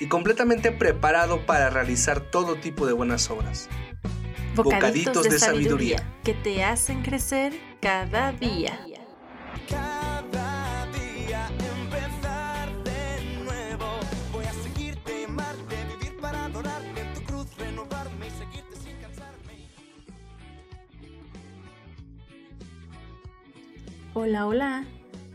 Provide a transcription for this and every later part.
y completamente preparado para realizar todo tipo de buenas obras. Bocaditos, de, sabiduría que te hacen crecer cada día. Cada día empezar de nuevo. Voy a seguirte, amarte, vivir para adorarte en tu cruz, renovarme y seguirte sin cansarme. Hola, hola.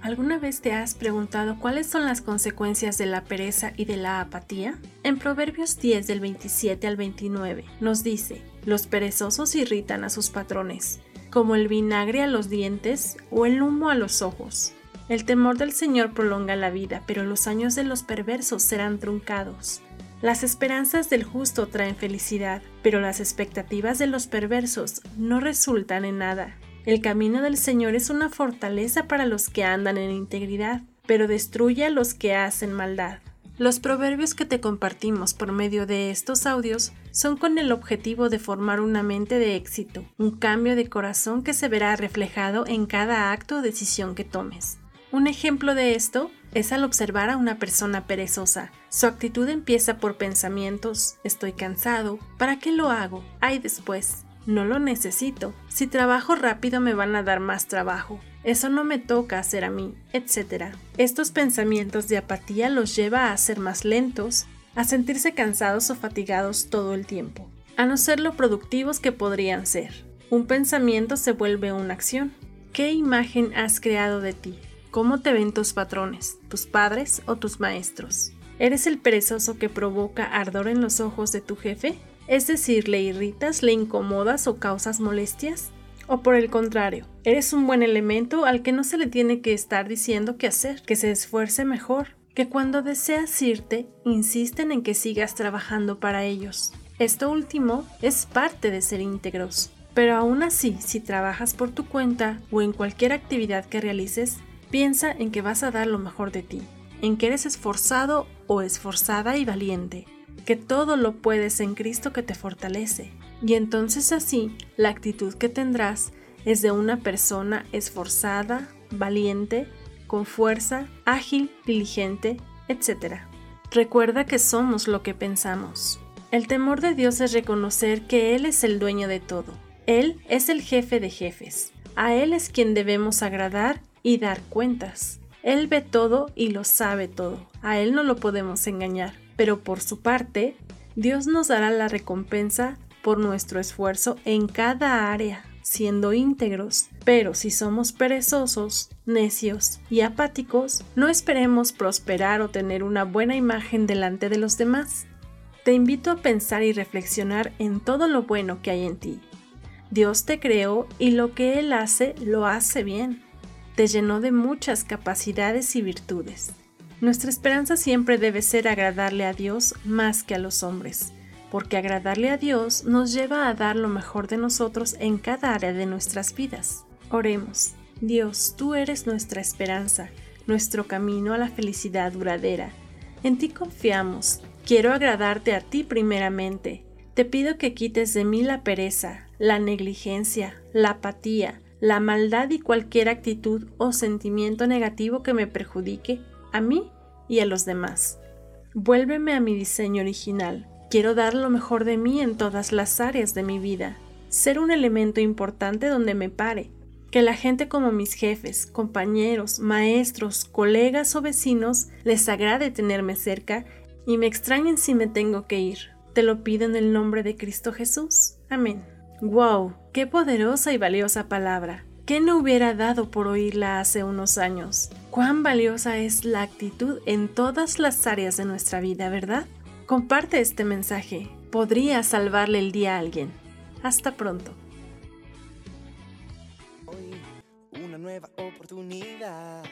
¿Alguna vez te has preguntado cuáles son las consecuencias de la pereza y de la apatía? En Proverbios 10 del 27 al 29 nos dice, los perezosos irritan a sus patrones, como el vinagre a los dientes o el humo a los ojos. El temor del Señor prolonga la vida, pero los años de los perversos serán truncados. Las esperanzas del justo traen felicidad, pero las expectativas de los perversos no resultan en nada. El camino del Señor es una fortaleza para los que andan en integridad, pero destruye a los que hacen maldad. Los proverbios que te compartimos por medio de estos audios son con el objetivo de formar una mente de éxito, un cambio de corazón que se verá reflejado en cada acto o decisión que tomes. Un ejemplo de esto es al observar a una persona perezosa. Su actitud empieza por pensamientos, estoy cansado, ¿para qué lo hago? Ay después, no lo necesito. Si trabajo rápido me van a dar más trabajo. Eso no me toca hacer a mí, etc. Estos pensamientos de apatía los lleva a ser más lentos, a sentirse cansados o fatigados todo el tiempo, a no ser lo productivos que podrían ser. Un pensamiento se vuelve una acción. ¿Qué imagen has creado de ti? ¿Cómo te ven tus patrones, tus padres o tus maestros? ¿Eres el perezoso que provoca ardor en los ojos de tu jefe? Es decir, ¿le irritas, le incomodas o causas molestias? O por el contrario, eres un buen elemento al que no se le tiene que estar diciendo qué hacer, que se esfuerce mejor, que cuando deseas irte, insisten en que sigas trabajando para ellos. Esto último es parte de ser íntegros. Pero aún así, si trabajas por tu cuenta o en cualquier actividad que realices, piensa en que vas a dar lo mejor de ti, en que eres esforzado o esforzada y valiente, que todo lo puedes en Cristo que te fortalece. Y entonces así, la actitud que tendrás es de una persona esforzada, valiente, con fuerza, ágil, diligente, etc. Recuerda que somos lo que pensamos. El temor de Dios es reconocer que Él es el dueño de todo. Él es el jefe de jefes. A Él es quien debemos agradar y dar cuentas. Él ve todo y lo sabe todo. A Él no lo podemos engañar pero por su parte, Dios nos dará la recompensa por nuestro esfuerzo en cada área, siendo íntegros. Pero si somos perezosos, necios y apáticos, no esperemos prosperar o tener una buena imagen delante de los demás. Te invito a pensar y reflexionar en todo lo bueno que hay en ti. Dios te creó y lo que Él hace lo hace bien. Te llenó de muchas capacidades y virtudes. Nuestra esperanza siempre debe ser agradarle a Dios más que a los hombres, porque agradarle a Dios nos lleva a dar lo mejor de nosotros en cada área de nuestras vidas. Oremos. Dios, tú eres nuestra esperanza, nuestro camino a la felicidad duradera. En ti confiamos. Quiero agradarte a ti primeramente. Te pido que quites de mí la pereza, la negligencia, la apatía, la maldad y cualquier actitud o sentimiento negativo que me perjudique a mí y a los demás. Vuélveme a mi diseño original. Quiero dar lo mejor de mí en todas las áreas de mi vida. Ser un elemento importante donde me pare. Que la gente como mis jefes, compañeros, maestros, colegas o vecinos les agrade tenerme cerca y me extrañen si me tengo que ir. Te lo pido en el nombre de Cristo Jesús. Amén. ¡Wow! ¡Qué poderosa y valiosa palabra! ¿Qué no hubiera dado por oírla hace unos años? Cuán valiosa es la actitud en todas las áreas de nuestra vida, ¿verdad? Comparte este mensaje. Podría salvarle el día a alguien. Hasta pronto. Hoy una nueva oportunidad.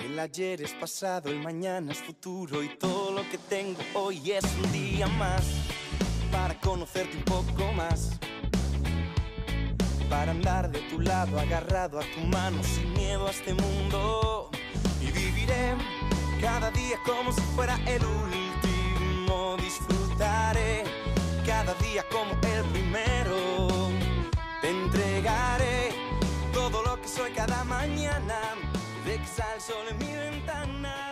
El ayer es pasado, mañana es futuro y todo lo que tengo hoy es un día más. Para andar de tu lado, agarrado a tu mano, sin miedo a este mundo. Y viviré cada día como si fuera el último. Disfrutaré cada día como el primero. Te entregaré todo lo que soy cada mañana. De que sale el en mi ventana.